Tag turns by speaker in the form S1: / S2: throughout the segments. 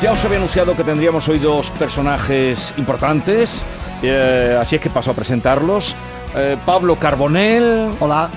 S1: Ya os había anunciado que tendríamos hoy dos personajes importantes, eh, así es que paso a presentarlos. Eh, Pablo Carbonell.
S2: Hola.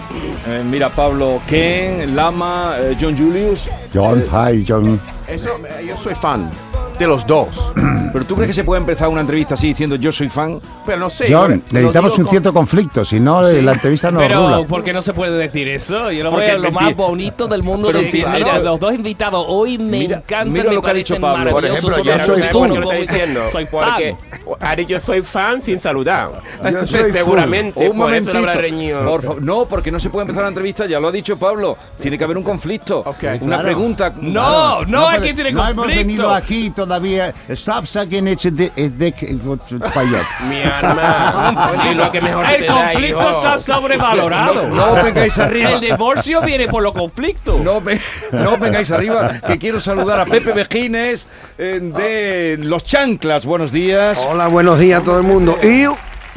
S1: Eh, mira, Pablo Ken, Lama, eh, John Julius.
S2: John, hi, John.
S3: Eso, yo soy fan de los dos.
S1: ¿Pero tú crees que se puede empezar una entrevista así diciendo yo soy fan?
S3: Pero no sé.
S2: John,
S3: yo
S2: necesitamos un
S3: con-
S2: cierto conflicto, si no
S3: Sí.
S2: la entrevista no
S4: Pero,
S2: rula.
S4: ¿por qué no se puede decir eso? Yo lo
S1: Porque
S4: veo lo
S1: mentira.
S4: más bonito del mundo
S1: Pero sí, claro.
S4: Los dos invitados hoy me
S1: Mira-
S4: encantan,
S1: mira
S4: me
S1: lo que ha dicho Pablo.
S3: Por ejemplo, yo
S2: soy
S3: no sé por
S2: fan.
S3: qué lo está diciendo.
S4: Soy
S3: Porque ha dicho soy fan sin saludar.
S2: Yo soy
S3: Seguramente,
S1: Un
S3: por eso lo habrá
S1: momentito.
S3: reñido.
S1: Por favor. No, porque no se puede empezar la entrevista, ya lo ha dicho Pablo. Tiene que haber un conflicto.
S3: Ok.
S1: Una
S2: Claro.
S1: pregunta.
S4: No, no,
S2: puede-
S4: aquí tiene
S2: no hemos
S4: conflicto.
S2: venido aquí todavía. Stop sucking its dick. Payot.
S3: Mi arma. y lo que mejor
S4: El
S3: te da,
S4: conflicto
S3: hijo.
S4: está sobrevalorado.
S1: No, no vengáis arriba.
S4: El divorcio viene por los conflictos.
S1: No, ve- no vengáis arriba, que quiero saludar a Pepe Vejines eh, de Los Chanclas. Buenos días.
S5: Hola, buenos días a todo el mundo. Y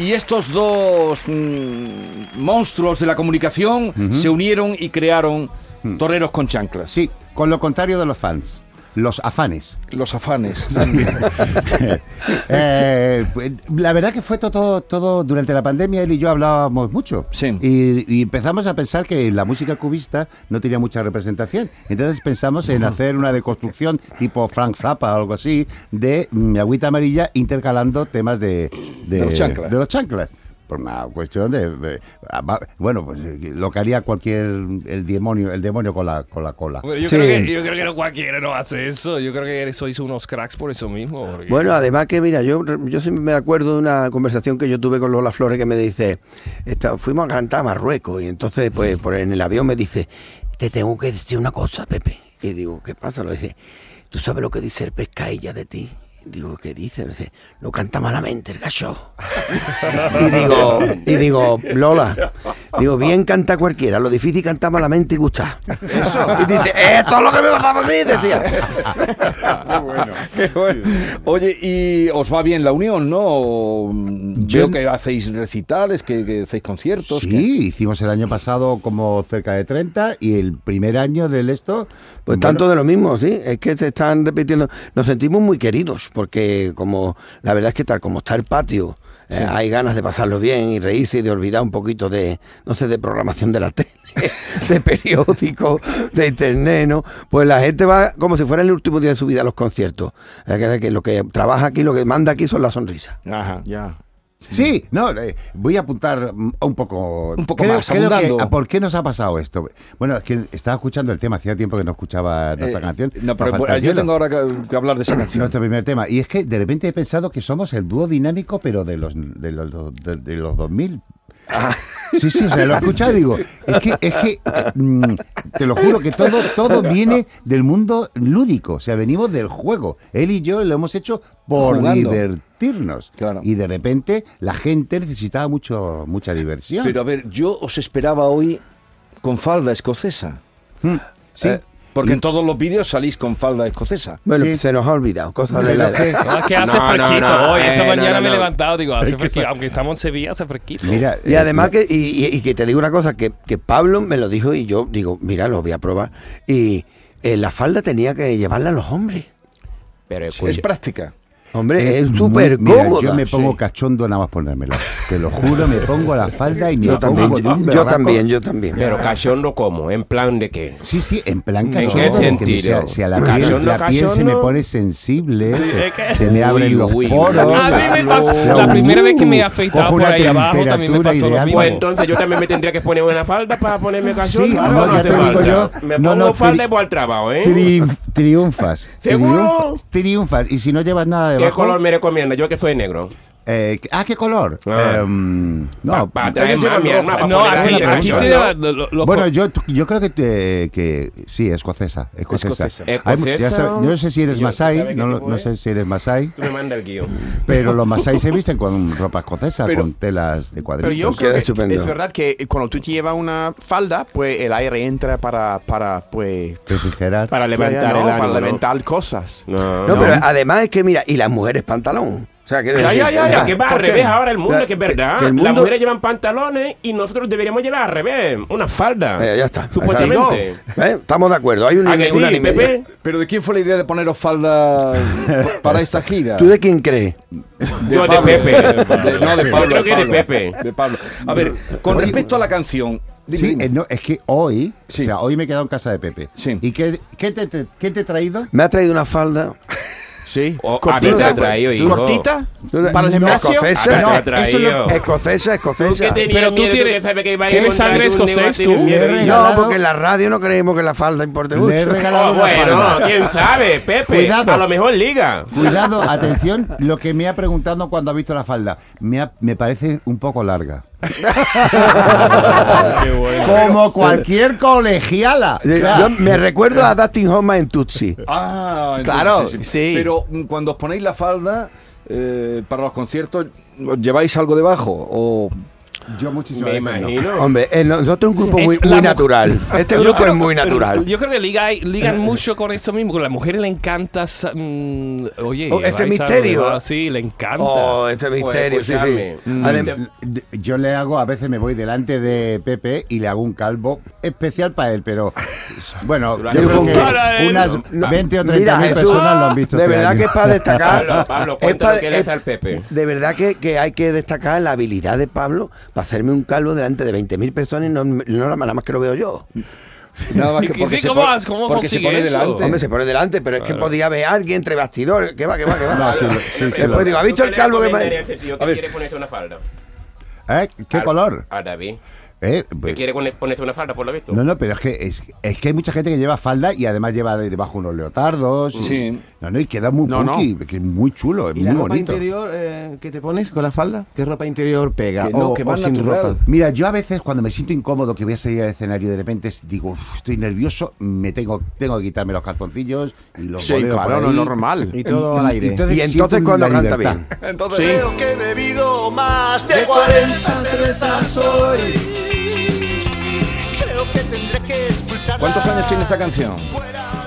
S1: Y estos dos mm, monstruos de la comunicación se unieron y crearon Toreros con Chanclas.
S2: Sí, con lo contrario de los fans. Los afanes.
S1: Los afanes.
S2: Eh, la verdad que fue todo, todo durante la pandemia él y yo hablábamos mucho
S1: Sí.
S2: y, y empezamos a pensar que la música cubista no tenía mucha representación entonces pensamos en hacer una deconstrucción tipo Frank Zappa o algo así de mi agüita amarilla intercalando temas de,
S1: De los chanclas.
S2: de los chanclas por una cuestión de, ah, bueno pues lo que haría cualquier el demonio el demonio con la con la cola
S4: Bueno, yo,
S5: Sí.
S4: creo que, yo creo que no cualquiera no hace eso. Yo creo que sois unos cracks por eso mismo. porque-
S5: bueno, además que mira, yo, yo siempre me acuerdo de una conversación que yo tuve con Lola Flores que me dice, esta- fuimos a cantar a Marruecos y entonces pues por en el avión me dice, te tengo que decir una cosa, Pepe. Y digo, ¿qué pasa? Lo dice, ¿tú sabes lo que dice el pescailla de ti? Digo, ¿qué dice? Dice, no canta malamente el gallo. y digo, y digo, Lola, digo, bien canta cualquiera, lo difícil es cantar malamente y gustar. Eso. Y dice, esto es lo que me pasaba a mí, decía.
S1: Qué bueno. Oye, ¿y os va bien la unión, no? Veo que hacéis recitales, que, que hacéis conciertos. que-
S2: Sí, hicimos el año pasado como cerca de 30 y el primer año del esto...
S5: Pues
S2: bueno,
S5: tanto de lo mismo, sí. Es que se están repitiendo. Nos sentimos muy queridos, porque como la verdad es que tal como está el patio, eh, hay ganas de pasarlo bien y reírse y de olvidar un poquito de, no sé, de programación de la tele, de periódicos, de internet, ¿no? Pues la gente va como si fuera el último día de su vida a los conciertos. Es que- que lo que trabaja aquí, lo que manda aquí son las sonrisas.
S1: Ajá, ya.
S2: Sí, no, eh, voy a apuntar un poco...
S1: Un poco más,
S2: que. ¿a ¿Por qué nos ha pasado esto? Bueno, es que estaba escuchando el tema, hacía tiempo que no escuchaba nuestra
S1: Eh,
S2: canción.
S1: No, pero yo tengo ahora que, que hablar de esa canción.
S2: Nuestro primer tema. Y es que de repente he pensado que somos el dúo dinámico, pero de los, de los, de, de los 2000. Sí, sí, o sea, lo he escuchado y digo, es que, es que mm, te lo juro que todo, todo viene del mundo lúdico, o sea, venimos del juego. Él y yo lo hemos hecho por
S1: Jugando.
S2: divertirnos.
S1: Claro.
S2: Y de repente la gente necesitaba mucho, mucha diversión.
S1: Pero a ver, yo os esperaba hoy con falda escocesa.
S2: Mm, sí.
S5: Eh,
S1: Porque en todos los vídeos salís con falda escocesa.
S5: Bueno,
S2: Sí.
S5: se nos ha olvidado, cosas de la edad.
S4: No, es que hace
S3: No, no,
S4: fresquito
S3: no,
S4: hoy. Esta
S3: eh,
S4: mañana
S3: no, no,
S4: me he levantado, digo, hace
S2: Es que
S4: fresquito. Aunque estamos en Sevilla, hace fresquito.
S2: Mira,
S5: Y
S2: eh,
S5: además que, y, y- y que te digo una cosa, que, que Pablo me lo dijo y yo digo, mira, lo voy a probar. Y eh, la falda tenía que llevarla a los hombres.
S3: Pero
S1: Es práctica.
S5: Hombre, es
S2: muy-
S5: súper
S2: mira,
S5: cómoda.
S2: Yo me pongo
S5: Sí.
S2: cachondo nada más ponérmela. Te lo juro, me pongo la falda y me
S5: Yo también,
S2: pongo de
S5: yo,
S2: berraco.
S5: también, yo también.
S3: Pero cachondo como, en plan de qué.
S2: Sí, sí, en plan
S3: ¿En
S2: cachondo.
S3: qué
S2: de que me-
S3: sentido?
S2: Si a, si a la piel,
S3: ¿Cachondo,
S2: la piel se me pone sensible, se,
S4: es que-
S2: se me abren
S3: Uy,
S2: los
S3: uy,
S2: poros.
S3: uy.
S4: A mí me pasó-
S2: sea,
S4: la primera vez que me he
S2: uh,
S4: afeitado por ahí abajo también me pasó lo mismo.
S3: Pues entonces yo también me tendría que poner una falda para ponerme cachondo.
S2: Sí,
S3: ¿o
S2: no, ya
S3: hace
S2: te digo yo,
S3: Me
S2: no,
S3: pongo
S2: no,
S3: falda y voy al trabajo, ¿eh?
S2: Triunf- triunfas.
S3: ¿Seguro?
S2: Triunf- triunfas. Y si no llevas nada
S3: ¿Qué color me recomienda? Yo que soy negro.
S2: Eh, ah, ¿qué color?
S3: Ah.
S2: Em, no,
S3: Para traer
S1: ellos
S3: más,
S1: llevan
S3: mi
S1: rojo.
S3: hermano. para
S4: No, aquí, aquí da- lo- lo- lo-
S2: Bueno, yo, yo creo que, te- que sí, escocesa. Escocesa.
S1: Escocesa.
S2: Hay ya sabes- yo no sé si eres
S3: Yo-
S2: masái,
S3: ¿sabe qué
S2: no, no sé si eres masái,
S3: Tú me manda el guion.
S2: pero los masái se visten con ropa escocesa,
S1: Pero-
S2: con telas de
S6: Pero
S2: cuadritos.
S6: yo
S5: Queda
S6: creo que
S5: estupendo.
S6: es verdad que cuando tú te llevas una falda, pues el aire entra para, para pues...
S2: refrigerar.
S3: Para levantar
S6: no,
S3: el ánimo.
S6: para
S3: ¿no?
S6: levantar cosas.
S3: No,
S5: No, pero además es que mira, y las mujeres pantalón. Sea, que
S6: Ya, ya, ya,
S3: que va al revés ahora el mundo,
S5: Ya,
S3: que es verdad.
S5: que
S3: Las mujeres llevan pantalones y nosotros deberíamos llevar al revés, una falda.
S5: Eh, ya está.
S3: Supuestamente.
S5: ¿Eh? Estamos de acuerdo. Hay un
S3: ¿A que sí,
S5: una ni media.
S3: Pepe?
S1: Pero ¿de quién fue la idea de poneros falda para esta gira?
S5: ¿Tú de quién crees?
S3: Yo de
S1: Pablo.
S3: Pepe.
S1: De- no, de
S3: Yo
S1: Pablo.
S3: creo que de
S1: Pablo.
S3: Pepe.
S1: De Pablo. A ver, con respecto a la canción.
S2: Sí, eh, no, es que hoy,
S1: Sí.
S2: o sea, hoy me he quedado en casa de Pepe.
S1: Sí.
S2: ¿Y qué, qué, te, te- qué te he traído?
S5: Me ha traído una falda.
S6: Sí.
S3: A mí me ha traído, hijo.
S6: ¿Cortita? ¿Para el
S5: No,
S6: gimnasio?
S5: escocesa.
S3: Ah,
S5: No, eso escocesa,
S3: ¿Tú
S5: escocesa.
S4: Pero tú tienes-
S3: que que iba a
S4: tienes sangre escocés, tú.
S5: No, porque en la radio no creemos que la falda importe mucho.
S2: Le he regalado
S3: Oh, bueno,
S2: falda.
S3: quién sabe, Pepe.
S2: Cuidado.
S3: A lo mejor liga.
S2: Cuidado, atención, lo que me ha preguntado cuando ha visto la falda. Me, ha- me parece un poco larga. Como cualquier colegiala. O
S5: Yo me recuerdo a Dustin Hoffman en Tutsi.
S1: Ah, entonces
S6: Claro, sí.
S1: Pero cuando os ponéis la falda eh, para los conciertos, ¿os ¿lleváis algo debajo? O
S2: yo muchísimas
S3: Me
S2: no.
S3: imagino.
S5: Hombre, eh, nosotros un grupo
S4: Es
S5: muy, muy
S4: mu-
S5: natural. Este grupo
S4: creo-
S5: es muy natural.
S4: Yo creo que liga- ligan mucho con eso mismo. que A las mujeres le encanta. mm, oye,
S5: Oh, ese
S4: vais a-
S5: misterio.
S4: Sí, le encanta.
S5: Oh, este
S3: Pues,
S5: misterio, sí, sí. Adem-
S2: D- Yo le hago, a veces me voy delante de Pepe y le hago un calvo especial para él, pero bueno, yo creo que unas
S3: No.
S2: 20 o 30
S5: Mira,
S2: mil
S5: Jesús,
S2: personas lo han visto.
S5: de
S2: este
S5: verdad
S2: año.
S5: que es para destacar.
S3: Pablo, Pablo,
S5: es
S3: cuéntale
S5: pa-
S3: qué le
S5: es-
S3: hace al Pepe.
S5: De verdad que, que hay que destacar la habilidad de Pablo para hacerme un calvo delante de 20.000 personas y no, no nada más que lo veo yo.
S1: nada más
S4: ¿Y
S1: que
S4: qué-
S1: porque,
S4: sí,
S1: se,
S4: cómo
S1: pone-
S4: cómo
S1: porque se pone
S4: eso?
S1: delante.
S5: Hombre, se pone delante, pero es que podía ver a alguien entre bastidores. ¿Qué va, qué va, qué va?
S2: No, sí, sí, sí,
S5: Después
S2: lo-
S5: digo, ¿ha visto
S3: ¿Tú
S5: el
S3: qué
S5: calvo que me
S3: que
S1: ver.
S3: quiere ponerse una falda?
S2: ¿Eh? ¿Qué
S3: Al-
S2: color?
S3: A David.
S2: ¿Eh? Pues-
S3: quiere pone- ponerse una falda, por lo visto.
S2: No, no, pero es que, es, es que hay mucha gente que lleva falda y además lleva de- debajo unos leotardos. y-
S1: Sí.
S2: No, no, y queda muy
S6: No, no.
S2: punky, que es muy chulo, es
S7: ¿Y
S2: muy
S7: la ropa
S2: bonito.
S7: interior eh, que te pones con la falda? ¿Qué ropa interior pega?
S1: Que no,
S7: o,
S1: que
S7: o
S1: más
S7: sin ropa.
S2: Mira, yo a veces cuando me siento incómodo que voy a salir al escenario de repente digo, "Uf, estoy nervioso, me tengo, tengo que quitarme los calzoncillos y los
S6: Sí, claro, no es normal.
S7: Y todo al aire.
S5: Y entonces
S2: siento
S5: cuando
S2: la
S5: canta
S2: libertad.
S5: bien.
S1: Entonces,
S6: Sí.
S8: Creo que he bebido más de 40 cervezas hoy.
S1: ¿Cuántos años tiene esta canción?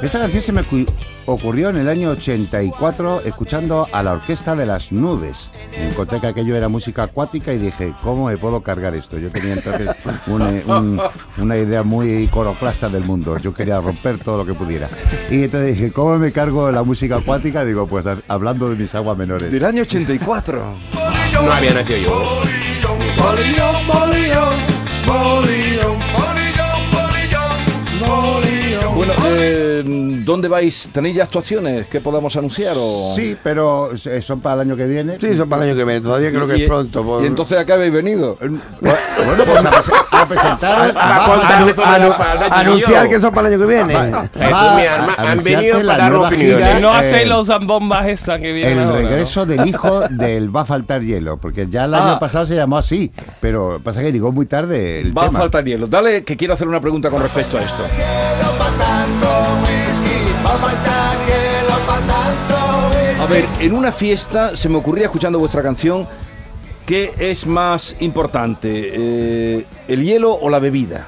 S2: Esta canción se me cu- ocurrió en el año 84 escuchando a la Orquesta de las Nubes. Encontré que aquello era música acuática y dije, ¿cómo me puedo cargar esto? Yo tenía entonces un, eh, un- una idea muy iconoclasta del mundo. Yo quería romper todo lo que pudiera. Y entonces dije, ¿cómo me cargo la música acuática? Digo, pues ha- hablando de mis aguas menores.
S1: Del año 84.
S3: No había nacido yo.
S1: ¿Dónde vais? ¿Tenéis ya actuaciones que podamos anunciar? O...
S2: Sí, pero eh, son para el año que viene.
S5: Sí, son para el año que viene. Todavía creo que
S1: Y-
S5: es pronto. por-
S1: Y entonces acá habéis venido.
S2: Bueno, pues a, prese- a presentar...
S3: A
S5: anunciar que son para el año que viene.
S2: va-
S3: Jesús,
S2: va
S3: mi
S2: a-
S3: alma,
S2: a
S3: han venido para
S2: la
S3: dar opiniones.
S4: no
S2: eh,
S4: hacéis los zambombas estas que vienen
S2: El
S4: ahora, ¿no?
S2: regreso del hijo del Va a faltar hielo, porque ya el año
S1: Ah.
S2: pasado se llamó así, pero pasa que llegó muy tarde el
S1: Va a faltar hielo. Dale, que quiero hacer una pregunta con respecto a esto.
S8: A
S1: ver, en una fiesta se me ocurría escuchando vuestra canción, ¿qué es más importante? eh, ¿El hielo o la bebida?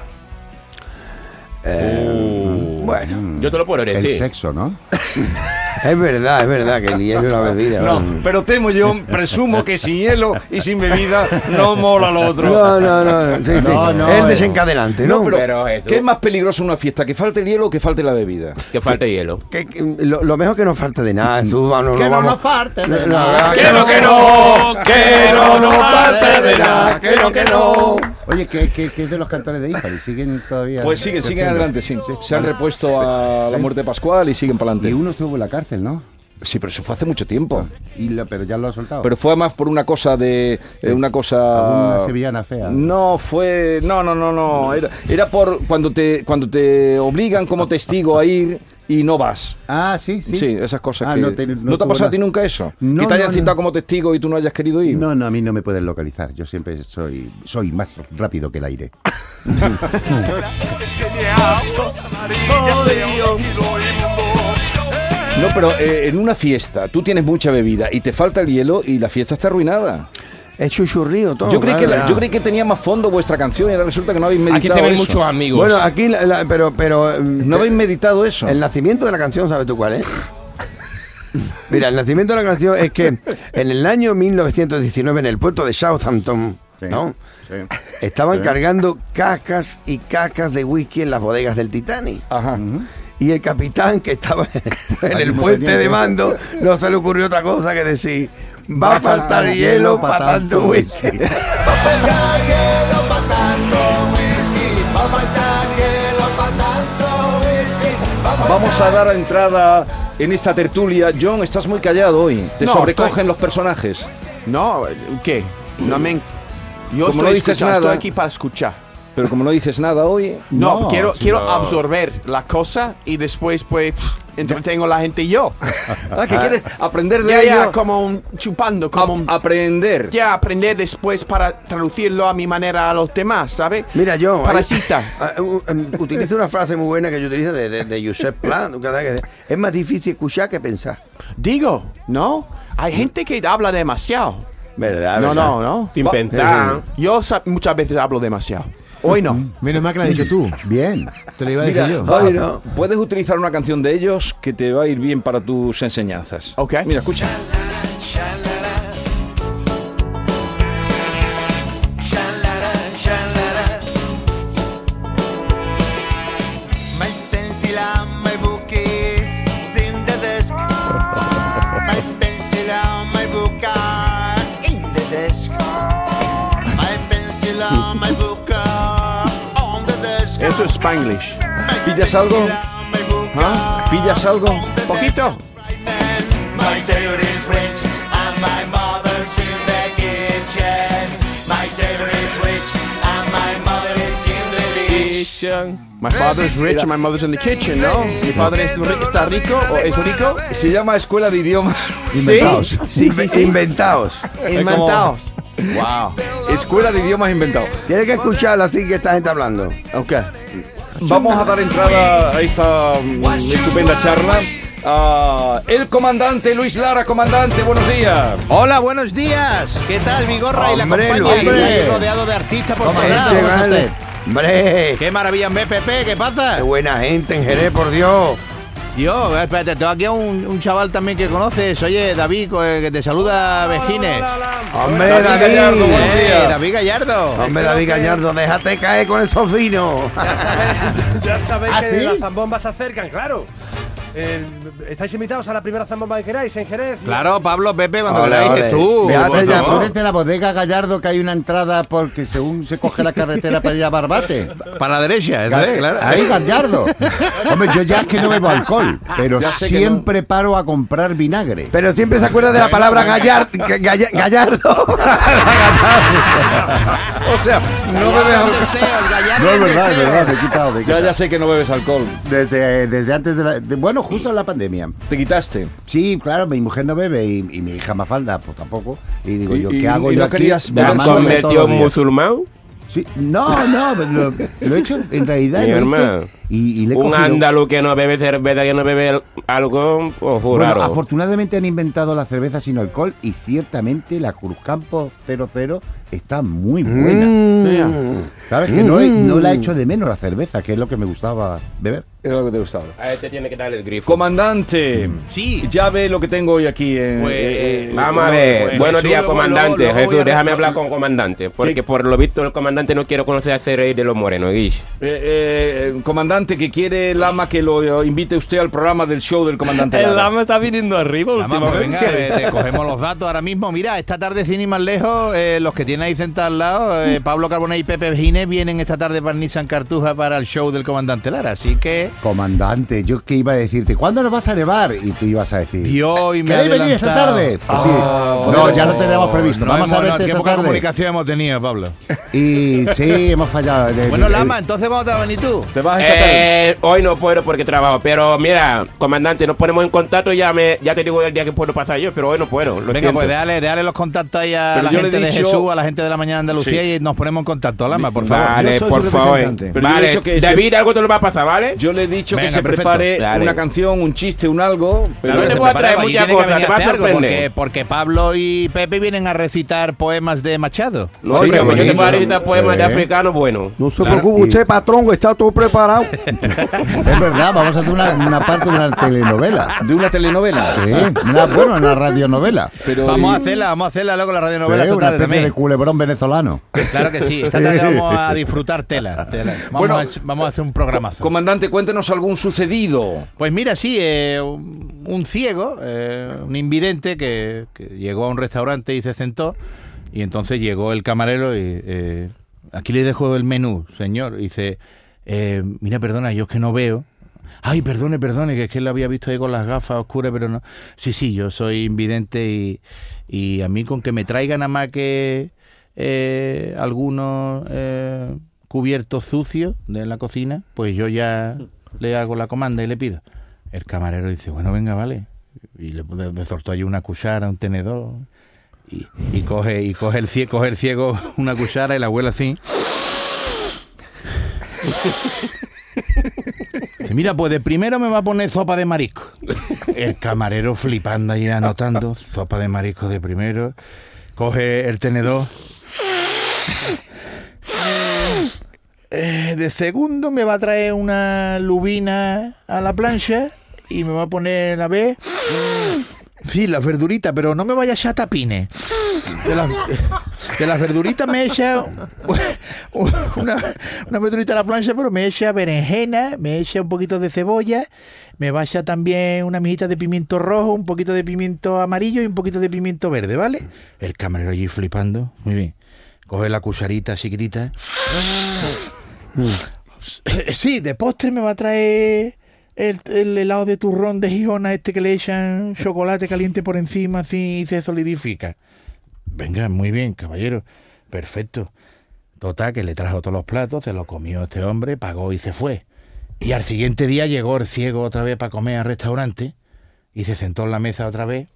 S5: Eh, Bueno.
S3: Yo te lo puedo
S2: El
S3: decir.
S2: sexo, ¿no?
S5: Es verdad, es verdad que el hielo y la bebida.
S1: No, pero temo yo, presumo que sin hielo y sin bebida no mola lo otro.
S5: No, no, no. Sí, sí.
S2: No, no,
S5: es desencadenante, ¿no?
S1: No, pero, ¿qué es más peligroso en una fiesta? ¿Que falte el hielo o que falte la bebida?
S6: Que falta hielo.
S5: Que- que lo, lo mejor que no falte de nada. Tú,
S2: Que no nos falte de
S5: No,
S2: nada.
S5: que no, que no, que no nos falte de nada, que no, que no.
S2: Oye, ¿qué, qué, qué es de los cantores de Ipari? ¿Siguen todavía?
S1: Pues siguen, siguen adelante, sí. Se han repuesto a la muerte de Pascual y siguen para
S2: Y
S1: adelante.
S2: uno estuvo en la cárcel, ¿no?
S1: Sí, pero eso fue hace mucho tiempo.
S2: Y lo- pero ya lo ha soltado.
S1: Pero fue más por una cosa de... eh, una cosa...
S2: Alguna sevillana fea.
S1: No, fue... No, no, no, no. Era, era por cuando te, cuando te obligan como testigo a ir y no vas.
S2: Ah, sí, sí.
S1: Sí, esas cosas
S2: Ah,
S1: que...
S2: no
S1: ¿No
S2: te-
S1: ha pasado a ti nunca eso?
S2: No,
S1: que te hayan citado como testigo y tú no hayas querido ir.
S2: No, no, a mí no me pueden localizar. Yo siempre soy, soy más rápido que el aire.
S1: No, pero eh, en una fiesta tú tienes mucha bebida y te falta el hielo y la fiesta está arruinada.
S5: Es chuchurrío todo.
S1: Yo creí, que la- yo creí que tenía más fondo vuestra canción y ahora resulta que no habéis meditado
S4: Aquí tenéis
S1: eso.
S4: muchos amigos.
S5: Bueno, aquí, la- la- pero, pero. mm,
S1: No habéis meditado eso.
S5: El nacimiento de la canción, ¿sabes tú cuál es? Mira, el nacimiento de la canción es que en el año 1919 en el puerto de Southampton,
S2: Sí,
S5: ¿no?
S2: sí.
S5: Estaban
S2: Sí.
S5: cargando cacas y cacas de whisky en las bodegas del Titanic.
S1: Ajá.
S5: Y el capitán que estaba en el puente de mando no se le ocurrió otra cosa que decir va a faltar hielo para tanto whisky.
S8: Va a faltar hielo pa' tanto whisky. Va a faltar hielo pa' tanto whisky.
S1: Vamos a dar entrada en esta tertulia. John, estás muy callado hoy. Te
S6: No,
S1: sobrecogen
S6: estoy-
S1: los personajes.
S6: No, ¿qué? No me... Yo
S1: Como
S6: estoy
S1: no dices nada-
S6: estoy aquí para escuchar.
S1: Pero como no dices nada hoy,
S6: No,
S2: No,
S6: quiero, quiero
S4: no.
S6: absorber la cosa y después pues entretengo a la gente yo.
S1: ah, que quieres aprender de
S6: Ya,
S1: ello,
S6: ya, como un chupando, como un...
S1: a- aprender.
S6: Ya aprender después para traducirlo a mi manera a los demás, ¿sabes?
S5: Mira, yo.
S6: Parasita.
S5: hay- uh, um, utilizo una frase muy buena que yo utilizo de, de, de Josep Pla. cada vez que- Es más difícil escuchar que pensar.
S6: Digo, ¿no? Hay gente que habla demasiado.
S5: ¿Verdad?
S6: No,
S5: verdad?
S6: no, no.
S3: Sin pensar.
S6: Yo muchas veces hablo demasiado. Hoy no.
S7: Menos mal que lo has dicho tú.
S2: Bien.
S7: Te lo iba a
S1: Mira,
S7: decir yo.
S1: va-
S5: Ay, no.
S1: puedes utilizar una canción de ellos que te va a ir bien para tus enseñanzas.
S6: Ok.
S1: Mira, escucha.
S8: My pencil and my book
S6: es Spanglish.
S1: ¿Pillas algo?
S6: ¿Ah?
S1: ¿Pillas algo?
S6: ¿Poquito?
S8: My tailor is rich and my mother's in the kitchen. My tailor is rich and my mother is in the kitchen.
S6: My father's rich and my mother's in the kitchen, ¿no? Mi padre es ri- está rico o es rico.
S1: Se llama Escuela de Idiomas.
S5: Inventados.
S6: Sí, sí, sí.
S5: Inventados.
S6: Inventados. Wow.
S1: Escuela de Idiomas inventado.
S5: Tienes que escuchar así que esta gente hablando.
S6: Ok.
S1: Vamos a dar entrada a esta mm, estupenda charla. a el comandante Luis Lara, comandante, buenos días.
S9: Hola, buenos días. ¿Qué tal, Vigorra y la
S5: Hombre,
S9: compañía? Aquí rodeado de artistas por.
S5: Hombre,
S9: Qué maravilla en BPP, ¿qué pasa?
S5: qué buena gente en Jerez, por Dios.
S9: Yo, espérate, tengo aquí a un, un chaval también que conoces. Oye, David, eh, que te saluda Vejines.
S5: Hombre,
S1: David
S5: David.
S1: Gallardo,
S9: Eh. David Gallardo.
S5: Hombre, David Gallardo, déjate caer con esos vinos.
S10: Ya sabéis
S2: ¿Ah,
S10: que
S2: sí?
S10: las zambombas se acercan, claro. Eh, estáis invitados a la primera zambomba que queráis en Jerez.
S9: Claro, Pablo, Pepe, cuando
S5: Ole,
S9: queráis,
S5: ole.
S9: Jesús.
S5: Ya,
S9: favor.
S2: ¿Puedes de la bodega Gallardo que hay una entrada porque según se coge la carretera para ir a Barbate?
S9: Para la derecha, claro.
S2: Ahí Gallardo. Hombre, yo ya es que no bebo alcohol, pero siempre paro a comprar vinagre.
S5: Pero siempre se acuerda de la palabra gallar- ga- galla- gallardo.
S1: O sea, no bebes alcohol.
S2: No, es verdad, es verdad, me he quitado. me he
S1: Ya,
S2: quitado.
S1: ya sé que no bebes alcohol.
S2: Desde, desde antes de la. de- bueno, justo en la pandemia.
S1: Te quitaste.
S2: Sí, claro, mi mujer no bebe y, y mi hija Mafalda, pues tampoco. Y digo
S1: Y-
S2: yo,
S1: y-
S2: ¿qué hago
S1: y
S2: yo
S1: no
S2: aquí?
S1: querías
S3: ¿Te en musulmán?
S2: Sí, no, no, lo, lo he hecho en realidad.
S3: Mi
S2: hice
S3: hermano.
S2: Y, y le he
S3: Un andaluz que no bebe cerveza, que no bebe algo, pues
S2: Bueno,
S3: raro.
S2: afortunadamente han inventado la cerveza sin alcohol y ciertamente la Cruzcampo 00 está muy buena.
S5: Mm.
S2: ¿Sabes? Que no, he- no la he hecho de menos la cerveza, que es lo que me gustaba beber.
S1: Es lo que te gustaba.
S3: A este tiene que darle el grifo.
S1: Comandante,
S9: Sí.
S1: ya ve lo que tengo hoy aquí. en-
S9: Pues,
S1: eh, eh,
S3: Vamos a ver,
S1: pues,
S3: buenos días comandante.
S9: luego voy
S3: Jesús, déjame hablar con comandante, porque
S1: ¿Qué?
S3: por lo visto el comandante no quiere conocer a Rey de los Morenos, Guish.
S1: eh, eh, comandante, que quiere el ama que lo eh, invite usted al programa del show del comandante.
S4: El lama está viniendo arriba
S9: Vamos, pues
S4: últimamente.
S9: venga, eh, te cogemos los datos ahora mismo. Mira, esta tarde, sin ir más lejos, eh, los que tienen ahí sentados al lado, eh, Pablo Carbonell y Pepe Gines vienen esta tarde para Nissan Cartuja para el show del comandante Lara. Así que
S2: Comandante, yo que iba a decirte, ¿cuándo nos vas a nevar? Y tú ibas a decir,
S9: Dios y me
S2: ¿queréis venir esta tarde? Pues sí.
S1: Ah,
S2: no,
S1: por
S2: ya lo teníamos previsto.
S9: No
S2: Vamos
S9: hemos-
S2: a ver
S9: no, qué
S2: esta
S9: poca
S2: tarde.
S9: comunicación hemos tenido, Pablo.
S2: Y sí, hemos fallado.
S9: Bueno,
S2: el-
S9: Lama, entonces ¿cuándo te vas a venir tú?
S1: ¿Te vas esta tarde?
S3: Eh, hoy no puedo porque trabajo, pero mira, comandante, nos ponemos en contacto y ya me, ya te digo el día que puedo pasar yo, pero hoy no puedo. Lo
S9: Venga,
S3: siento.
S9: pues déjale, déjale los contactos ahí a
S1: Pero
S9: la gente de Jesús, a la gente de la mañana de Andalucía
S1: Sí.
S9: y nos ponemos en contacto. Lama, por favor.
S3: Vale,
S10: Yo soy
S3: por
S10: su
S3: favor.
S1: Pero
S3: Vale,
S1: que
S3: David, algo te lo va a pasar, ¿vale?
S1: Yo le he dicho que se
S9: perfecto.
S1: prepare
S3: Dale.
S1: una canción, un chiste, un algo. Pero
S3: No te voy a traer muchas cosas, te va a sorprender.
S9: Porque, porque Pablo y Pepe vienen a recitar poemas de Machado.
S3: No,
S2: Sí,
S3: pues yo te voy a recitar poemas de
S2: Sí.
S3: africano bueno.
S10: No se preocupe usted, patrón, está todo preparado.
S2: Es verdad, vamos a hacer una, una parte de una telenovela.
S1: De una telenovela.
S2: Sí, una, bueno, una radionovela.
S1: Pero
S9: Vamos a hacerla, vamos a hacerla luego la radionovela
S2: Sí, una especie de culebrón venezolano.
S9: Claro que sí, esta tarde vamos a disfrutar tela. tela. Vamos,
S1: Bueno,
S9: a, vamos a hacer un programazo.
S1: Comandante, cuéntenos algún sucedido.
S9: Pues mira, sí, eh, un, ciego, eh, un invidente que, que llegó a un restaurante y se sentó y entonces llegó el camarero y eh, aquí le dejo el menú, señor. Y dice, eh, mira, perdona, yo es que no veo. Ay, perdone, perdone, que es que lo había visto ahí con las gafas oscuras, pero no. Sí, sí, yo soy invidente y, y a mí con que me traigan nada más que eh, algunos eh, cubiertos sucios de la cocina, pues yo ya le hago la comanda y le pido. El camarero dice, bueno, venga, vale. Y le, le soltó ahí una cuchara, un tenedor. Y, y coge y coge el, ciego, coge el ciego una cuchara y la abuela así. Mira, pues de primero me va a poner sopa de marisco. El camarero flipando ahí anotando, sopa de marisco de primero. Coge el tenedor. Eh, de segundo me va a traer una lubina a la plancha y me va a poner la vez. Sí, las verduritas, pero no me vaya a echar. De las, verduritas me echa una, verdurita a la plancha, pero me echa berenjena, me echa un poquito de cebolla, me va a echar también una mijita de pimiento rojo, un poquito de pimiento amarillo y un poquito de pimiento verde, ¿vale? El camarero allí flipando, muy bien. Coge la cucharita chiquitita. Sí, de postre me va a traer el, el helado de turrón de Gijona, este que le echan chocolate caliente por encima, así se solidifica. Venga, muy bien, caballero. Perfecto. Total, que le trajo todos los platos, se los comió este hombre, pagó y se fue. Y al siguiente día llegó el ciego otra vez para comer al restaurante y se sentó en la mesa otra vez.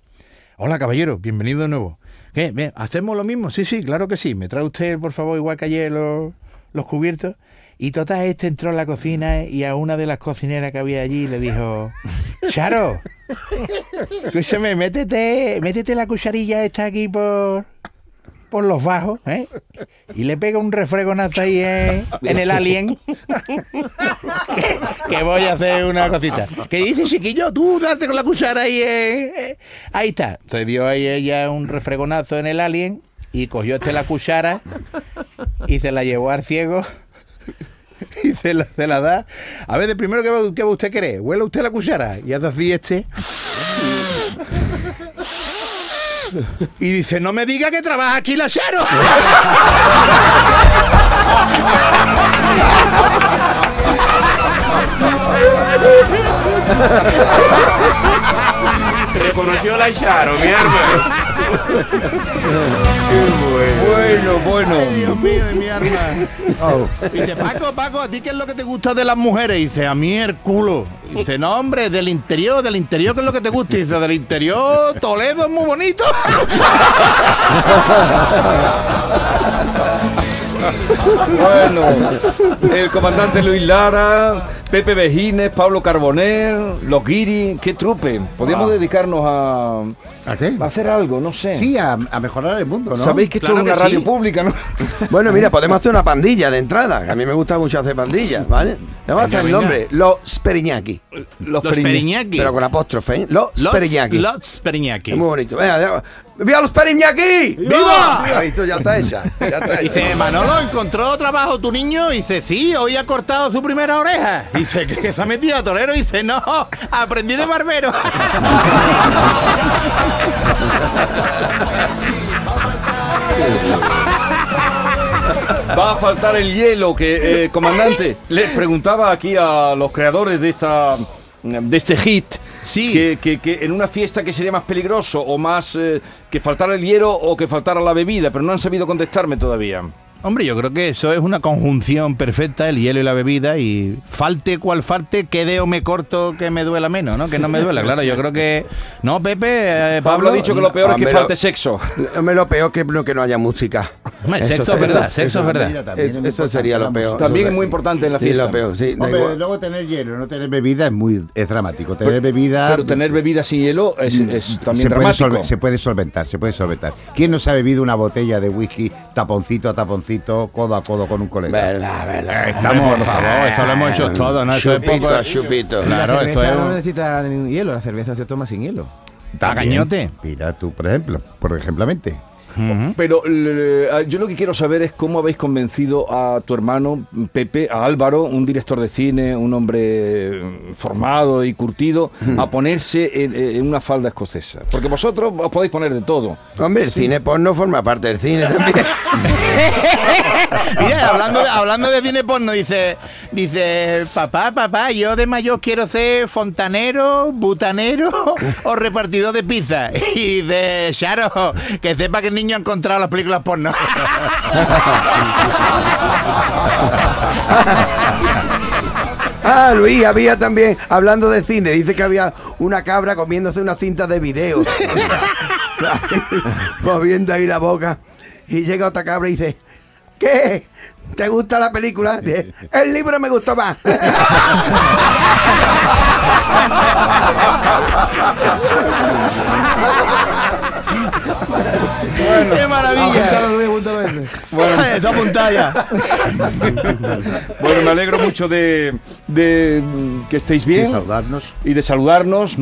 S9: Hola, caballero, bienvenido de nuevo. ¿Qué? ¿Hacemos lo mismo? Sí, sí, claro que sí. ¿Me trae usted, por favor, igual que ayer los, los cubiertos? Y total, este entró a la cocina y a una de las cocineras que había allí le dijo, Charo, escúchame, métete, métete la cucharilla esta aquí por, por los bajos, ¿eh? Y le pega un refregonazo ahí en, en el alien. que voy a hacer una cosita. ¿Qué dice, chiquillo? Tú darte con la cuchara ahí. eh, eh. Ahí está. Se dio ahí ella un refregonazo en el alien y cogió este la cuchara y se la llevó al ciego. Y se la, se da. A ver, de primero, ¿qué qué va usted querer? ¿Huele usted la cuchara? Y hace así este. Y dice, no me diga que trabaja aquí la Charo.
S3: Reconoció la Charo, mi hermano.
S1: Bueno, bueno.
S9: Dios mío, de mi arma. Dice, Paco, Paco, ¿a ti qué es lo que te gusta de las mujeres? dice, a mí el culo. Dice, no, hombre, del interior, del interior, ¿qué es lo que te gusta? dice, del interior, Toledo es muy bonito.
S1: bueno, el comandante Luis Lara, Pepe Vejines, Pablo Carbonell, los Guiri, qué trupe. Podríamos
S2: Ah.
S1: dedicarnos a,
S2: ¿A qué?
S1: a hacer algo, no sé.
S2: Sí, a, a mejorar el mundo, ¿no?
S1: Sabéis que esto
S7: Claro
S1: es una radio
S7: sí.
S1: pública, ¿no?
S5: Bueno, mira, podemos hacer una pandilla de entrada. que A mí me gusta mucho hacer pandillas, ¿vale? Le vamos a hacer el nombre: Los Periñaki.
S1: Los,
S7: Los Periñaki.
S5: Pero con apóstrofe, ¿eh? Los,
S7: Los
S5: Periñaki.
S7: Los Periñaki.
S5: Es muy bonito. Venga, ¡Viva los Periñaki! ¡Viva! Esto ya está hecha. Ya está hecha.
S9: Dice, Manolo, ¿encontró trabajo tu niño? Dice, sí, hoy ha cortado su primera oreja. Dice, ¿que se ha metido a torero? Dice, no, aprendí de barbero.
S1: Va a faltar el hielo que, eh, comandante, le preguntaba aquí a los creadores de esta de este hit
S9: Sí.
S1: que, que- que en una fiesta que sería más peligroso o más eh, que faltara el hielo o que faltara la bebida, pero no han sabido contestarme todavía.
S9: Hombre, yo creo que eso es una conjunción perfecta, el hielo y la bebida, y falte cual falte, que deo me corto que me duela menos, ¿no? Que no me duela, claro. Yo creo que... No, Pepe, eh,
S1: Pablo
S9: Pablo...
S1: ha dicho que lo peor es que
S5: Hombre, lo-
S1: falte sexo.
S5: Hombre, lo peor que no, que no haya música.
S9: Hombre,
S5: Eso
S9: sexo es verdad, sexo es verdad.
S2: Mira, también es
S5: Eso, sería lo peor.
S1: También es muy importante en la
S5: Sí,
S1: fiesta.
S5: lo peor, sí. da
S2: Hombre,
S5: igual.
S2: luego tener hielo, no tener bebida es muy es dramático. Tener bebida
S1: Pero tener bebida sin hielo es, es también
S2: se puede,
S1: dramático.
S2: solve- se puede solventar, se puede solventar. ¿Quién no se ha bebido una botella de whisky taponcito a taponcito, codo a codo con un colega?
S5: Verdad, verdad.
S9: Estamos, por favor, eso lo hemos hecho todo, ¿no? Eso es
S5: Chupito
S9: poco...
S5: chupito.
S9: Claro,
S7: la
S9: eso es...
S7: no necesita ningún hielo, la cerveza se toma sin hielo.
S9: ¿A cañote?
S2: Mira tú, por ejemplo, por ejemplamente.
S1: Pero le- a- yo lo que quiero saber es cómo habéis convencido a tu hermano Pepe, a Álvaro, un director de cine, un hombre eh, formado y curtido, a ponerse en, en una falda escocesa. Porque vosotros os podéis poner de todo.
S5: Hombre, el cine porno forma parte del cine también.
S9: Mira, hablando de, hablando de cine porno, dice, dice, papá, papá, yo de mayor quiero ser fontanero, butanero o repartidor de pizza. Y dice, Charo, que sepa que el niño ha encontrado las películas porno.
S5: Ah, Luis, había también, hablando de cine, dice que había una cabra comiéndose una cinta de video. Moviendo ahí la boca. Y llega otra cabra y dice, ¿qué? ¿Te gusta la película? El libro me gustó más.
S9: ¡Qué maravilla!
S7: Apúntalo, apúntalo ese.
S9: Está apuntada ya.
S1: Bueno, me alegro mucho de, de, mm, que estéis bien
S2: saludarnos.
S1: y de saludarnos.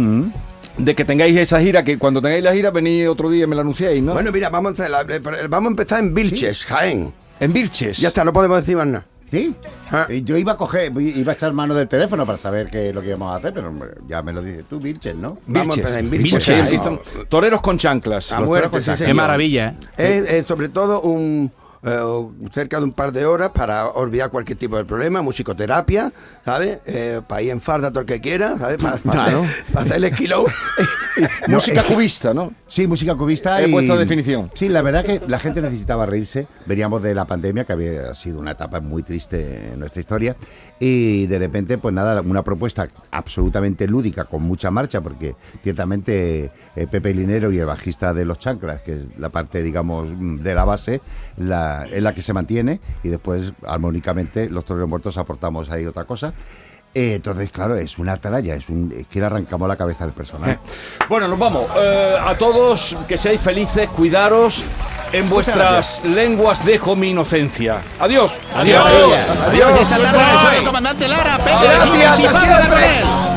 S1: De que tengáis esa gira, que cuando tengáis la gira venís otro día y me la anunciáis, ¿no?
S5: Bueno, mira, vamos a, hacer la- vamos a empezar en Vilches, Jaén.
S1: En Virches.
S5: Ya está, no podemos decir más nada.
S2: ¿Sí?
S5: Ah.
S2: Yo iba a coger, iba a echar mano del teléfono para saber qué es lo que íbamos a hacer, pero ya me lo dices tú, Virchen, ¿no?
S5: Vamos a
S1: Vilches.
S5: empezar en.
S1: Sí, son toreros con chanclas.
S5: A muerte, sí,
S2: con
S5: señor.
S9: ¡Qué maravilla!
S5: Es, es sobre todo un eh, cerca de un par de horas para olvidar cualquier tipo de problema, musicoterapia, ¿sabes? Eh, para ir en farda todo el que quiera, ¿sabes? Para, para hacer, para hacer el esquilón.
S1: Música cubista, ¿no?
S2: Sí, música cubista
S1: Es
S2: y...
S1: vuestra definición.
S2: Sí, la verdad que la gente necesitaba reírse. Veníamos de la pandemia, que había sido una etapa muy triste en nuestra historia. Y de repente, pues nada, una propuesta absolutamente lúdica, con mucha marcha, porque ciertamente eh, Pepe Linero y el bajista de Los Chanclas, que es la parte, digamos, de la base, la, es la que se mantiene. Y después, armónicamente, los toreros muertos aportamos ahí otra cosa. Eh, entonces, claro, es una tralla, es, un, es que le arrancamos la cabeza al personal.
S1: Bueno, nos vamos. Eh, a todos, que seáis felices, cuidaros. En vuestras lenguas dejo mi inocencia. Adiós.
S9: Adiós. Adiós. El comandante Lara,
S5: Gracias,